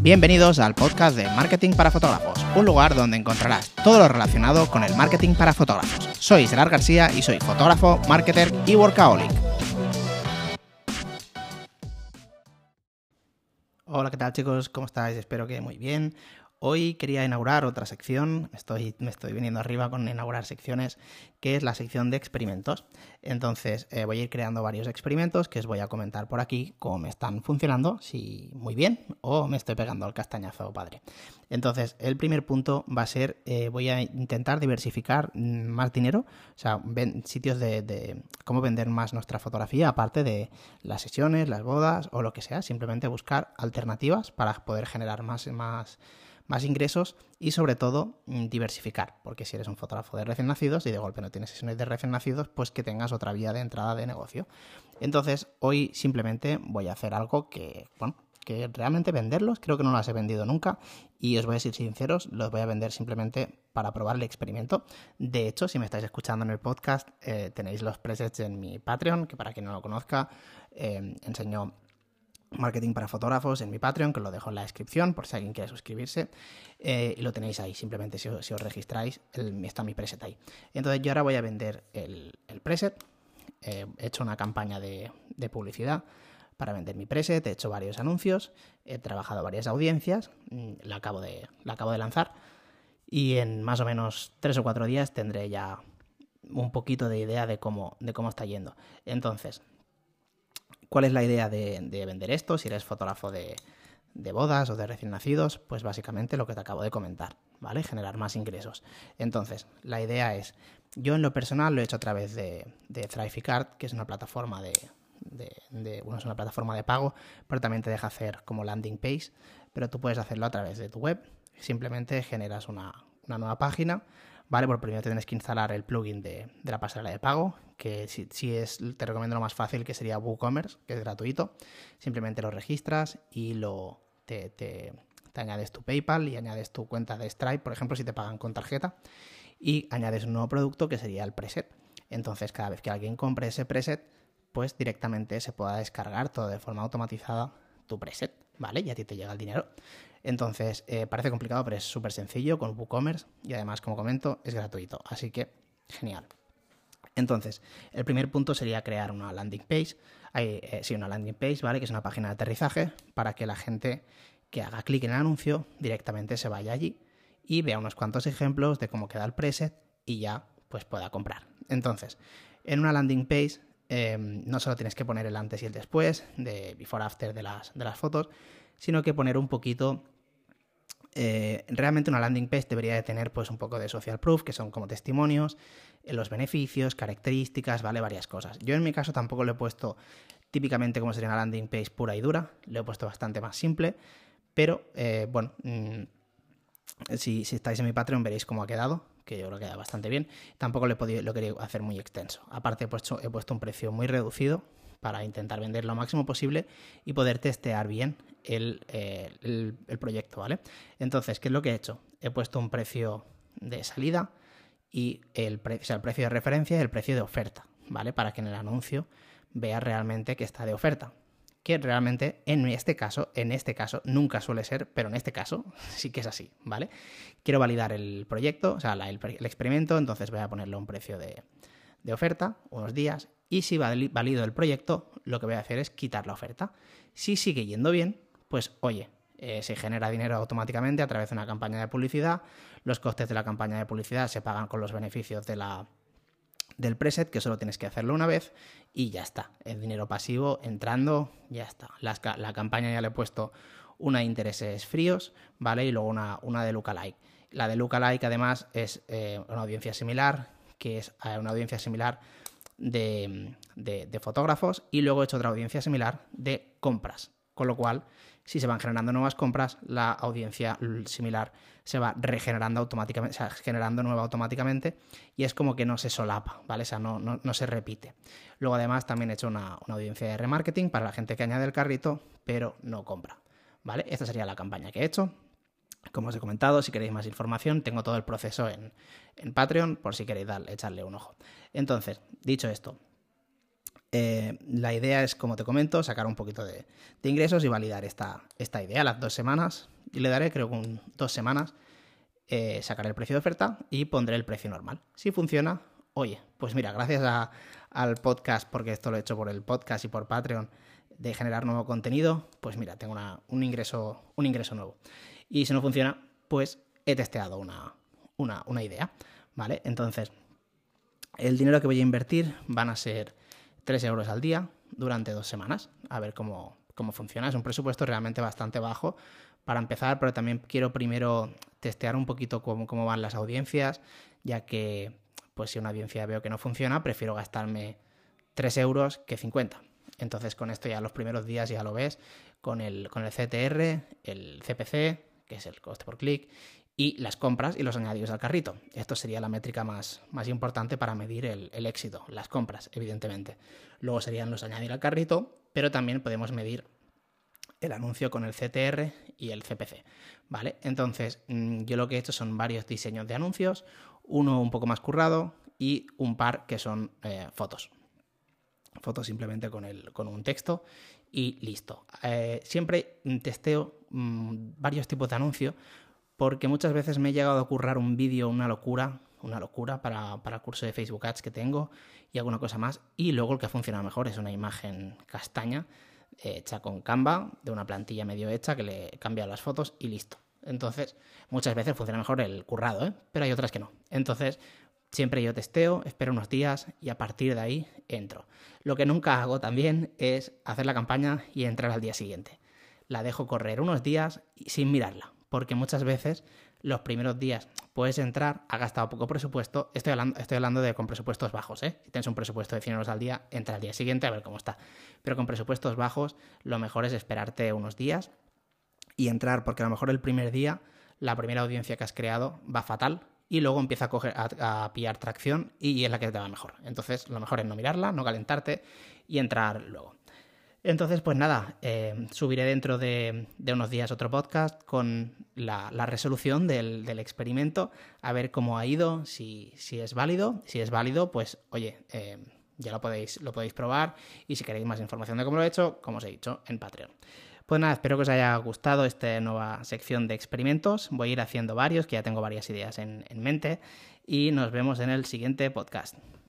Bienvenidos al podcast de Marketing para Fotógrafos, un lugar donde encontrarás todo lo relacionado con el marketing para fotógrafos. Soy Gerard García y soy fotógrafo, marketer y workaholic. Hola, ¿qué tal chicos? ¿Cómo estáis? Espero que muy bien. Hoy quería inaugurar otra sección, estoy, me estoy viniendo arriba con inaugurar secciones, que es la sección de experimentos. Entonces eh, voy a ir creando varios experimentos que os voy a comentar por aquí cómo me están funcionando, si muy bien o me estoy pegando al castañazo padre. Entonces el primer punto va a ser, eh, voy a intentar diversificar más dinero, o sea, sitios de, de cómo vender más nuestra fotografía, aparte de las sesiones, las bodas o lo que sea, simplemente buscar alternativas para poder generar más... más más ingresos y sobre todo mm, diversificar, porque si eres un fotógrafo de recién nacidos y de golpe no tienes sesiones de recién nacidos, pues que tengas otra vía de entrada de negocio. Entonces, hoy simplemente voy a hacer algo que, bueno, que realmente venderlos, creo que no las he vendido nunca y os voy a decir sinceros, los voy a vender simplemente para probar el experimento. De hecho, si me estáis escuchando en el podcast, eh, tenéis los presets en mi Patreon, que para quien no lo conozca, eh, enseño marketing para fotógrafos en mi Patreon, que os lo dejo en la descripción por si alguien quiere suscribirse. Eh, y lo tenéis ahí, simplemente si, os registráis, está mi preset ahí. Entonces yo ahora voy a vender el, preset. he hecho una campaña de, publicidad para vender mi preset, he hecho varios anuncios, he trabajado varias audiencias, mm, la acabo de, la acabo de lanzar. Y en más o menos tres o cuatro días tendré ya un poquito de idea de cómo, de cómo está yendo. Entonces, ¿Cuál es la idea de, vender esto? Si eres fotógrafo de, bodas o de recién nacidos, pues básicamente lo que te acabo de comentar, ¿vale? Generar más ingresos. Entonces, la idea es, yo en lo personal lo he hecho a través de, de que es una plataforma de, bueno, es una plataforma de pago, pero también te deja hacer como landing page, pero tú puedes hacerlo a través de tu web. Simplemente generas una nueva página, ¿vale? Por primero tienes que instalar el plugin de, la pasarela de pago, que si, es, te recomiendo lo más fácil, que sería WooCommerce, que es gratuito. Simplemente lo registras y lo te, te, añades tu PayPal y añades tu cuenta de Stripe, por ejemplo, si te pagan con tarjeta, y añades un nuevo producto que sería el preset. Entonces, cada vez que alguien compre ese preset, pues directamente se pueda descargar todo de forma automatizada tu preset, ¿vale? Y a ti te llega el dinero. Entonces, eh, parece complicado, pero es súper sencillo con WooCommerce y además, como comento, es gratuito. Así que, genial. Entonces, el primer punto sería crear una landing page. Hay, eh, sí, una landing page, ¿vale? Que es una página de aterrizaje para que la gente que haga clic en el anuncio directamente se vaya allí y vea unos cuantos ejemplos de cómo queda el preset y ya pues pueda comprar. Entonces, en una landing page em, no solo tienes que poner el antes y el después de before after de las, de las fotos, sino que poner un poquito eh, realmente una landing page debería de tener pues un poco de social proof, que son como testimonios, eh, los beneficios, características, vale, varias cosas. Yo en mi caso tampoco lo he puesto típicamente como sería una landing page pura y dura, lo he puesto bastante más simple, pero eh, bueno, mm, si, estáis en mi Patreon veréis cómo ha quedado, que yo creo que queda bastante bien. Tampoco lo he podido, lo quería hacer muy extenso. Aparte he puesto, he puesto un precio muy reducido, para intentar vender lo máximo posible y poder testear bien eh, el, proyecto, ¿vale? Entonces, ¿qué es lo que he hecho? He puesto un precio de salida y el, el precio de referencia y el precio de oferta, ¿vale? Para que en el anuncio vea realmente que está de oferta. Que realmente en este caso, en este caso, nunca suele ser, pero en este caso sí que es así, ¿vale? Quiero validar el proyecto, o sea, el, experimento, entonces voy a ponerle un precio de, de oferta, unos días, y si valido el proyecto, lo que voy a hacer es quitar la oferta. Si sigue yendo bien, pues oye, eh, se genera dinero automáticamente a través de una campaña de publicidad. Los costes de la campaña de publicidad se pagan con los beneficios de la, del preset, que solo tienes que hacerlo una vez y ya está. El dinero pasivo entrando, ya está. La, campaña ya le he puesto una de intereses fríos, ¿vale? Y luego una, una de lookalike. La de lookalike además es eh, una audiencia similar, que es eh, una audiencia similar de, fotógrafos y luego he hecho otra audiencia similar de compras. Con lo cual, si se van generando nuevas compras, la audiencia similar se va regenerando automáticamente, generando nueva automáticamente y es como que no se solapa, ¿vale? O sea, no, no, se repite. Luego, además, también he hecho una, una, audiencia de remarketing para la gente que añade el carrito, pero no compra, ¿vale? Esta sería la campaña que he hecho. Como os he comentado, si queréis más información, tengo todo el proceso en, Patreon por si queréis echarle un ojo. Entonces, dicho esto, Eh, la idea es, como te comento, sacar un poquito de, ingresos y validar esta, esta, idea. Las dos semanas, y le daré creo que dos semanas, eh, sacaré el precio de oferta y pondré el precio normal. Si funciona, oye, pues mira, gracias al podcast, porque esto lo he hecho por el podcast y por Patreon, de generar nuevo contenido, pues mira, tengo un, ingreso, un ingreso nuevo. Y si no funciona, pues he testeado una, una, idea, ¿vale? Entonces, el dinero que voy a invertir van a ser 3 euros al día durante dos semanas, a ver cómo, cómo funciona. Es un presupuesto realmente bastante bajo para empezar, pero también quiero primero testear un poquito cómo, cómo van las audiencias, ya que pues si una audiencia veo que no funciona, prefiero gastarme 3 euros que 50. Entonces con esto ya los primeros días ya lo ves, con el, con el CTR, el CPC, que es el coste por clic, y las compras y los añadidos al carrito. Esto sería la métrica más, más importante para medir el, éxito, las compras, evidentemente. Luego serían los añadir al carrito, pero también podemos medir el anuncio con el CTR y el CPC. ¿Vale? Entonces, mm, yo lo que he hecho son varios diseños de anuncios, uno un poco más currado y un par que son eh, fotos. Fotos simplemente con, el, con un texto y listo. Eh, siempre testeo mm, varios tipos de anuncios porque muchas veces me he llegado a currar un vídeo, una locura, una locura para, para, el curso de Facebook Ads que tengo y alguna cosa más. Y luego el que ha funcionado mejor es una imagen castaña hecha con Canva, de una plantilla medio hecha que le he cambiado las fotos y listo. Entonces, muchas veces funciona mejor el currado, ¿eh? pero hay otras que no. Entonces, siempre yo testeo, espero unos días y a partir de ahí entro. Lo que nunca hago también es hacer la campaña y entrar al día siguiente. La dejo correr unos días sin mirarla porque muchas veces los primeros días puedes entrar, ha gastado poco presupuesto, estoy hablando, estoy hablando de con presupuestos bajos, ¿eh? si tienes un presupuesto de 100 euros al día, entra al día siguiente a ver cómo está, pero con presupuestos bajos lo mejor es esperarte unos días y entrar, porque a lo mejor el primer día la primera audiencia que has creado va fatal y luego empieza a, coger, a pillar tracción y es la que te va mejor. Entonces lo mejor es no mirarla, no calentarte y entrar luego. Entonces, pues nada, eh, subiré dentro de, unos días otro podcast con la, resolución del, experimento, a ver cómo ha ido, si, es válido. Si es válido, pues oye, eh, ya lo podéis, lo podéis probar y si queréis más información de cómo lo he hecho, como os he dicho, en Patreon. Pues nada, espero que os haya gustado esta nueva sección de experimentos. Voy a ir haciendo varios, que ya tengo varias ideas en mente, y nos vemos en el siguiente podcast.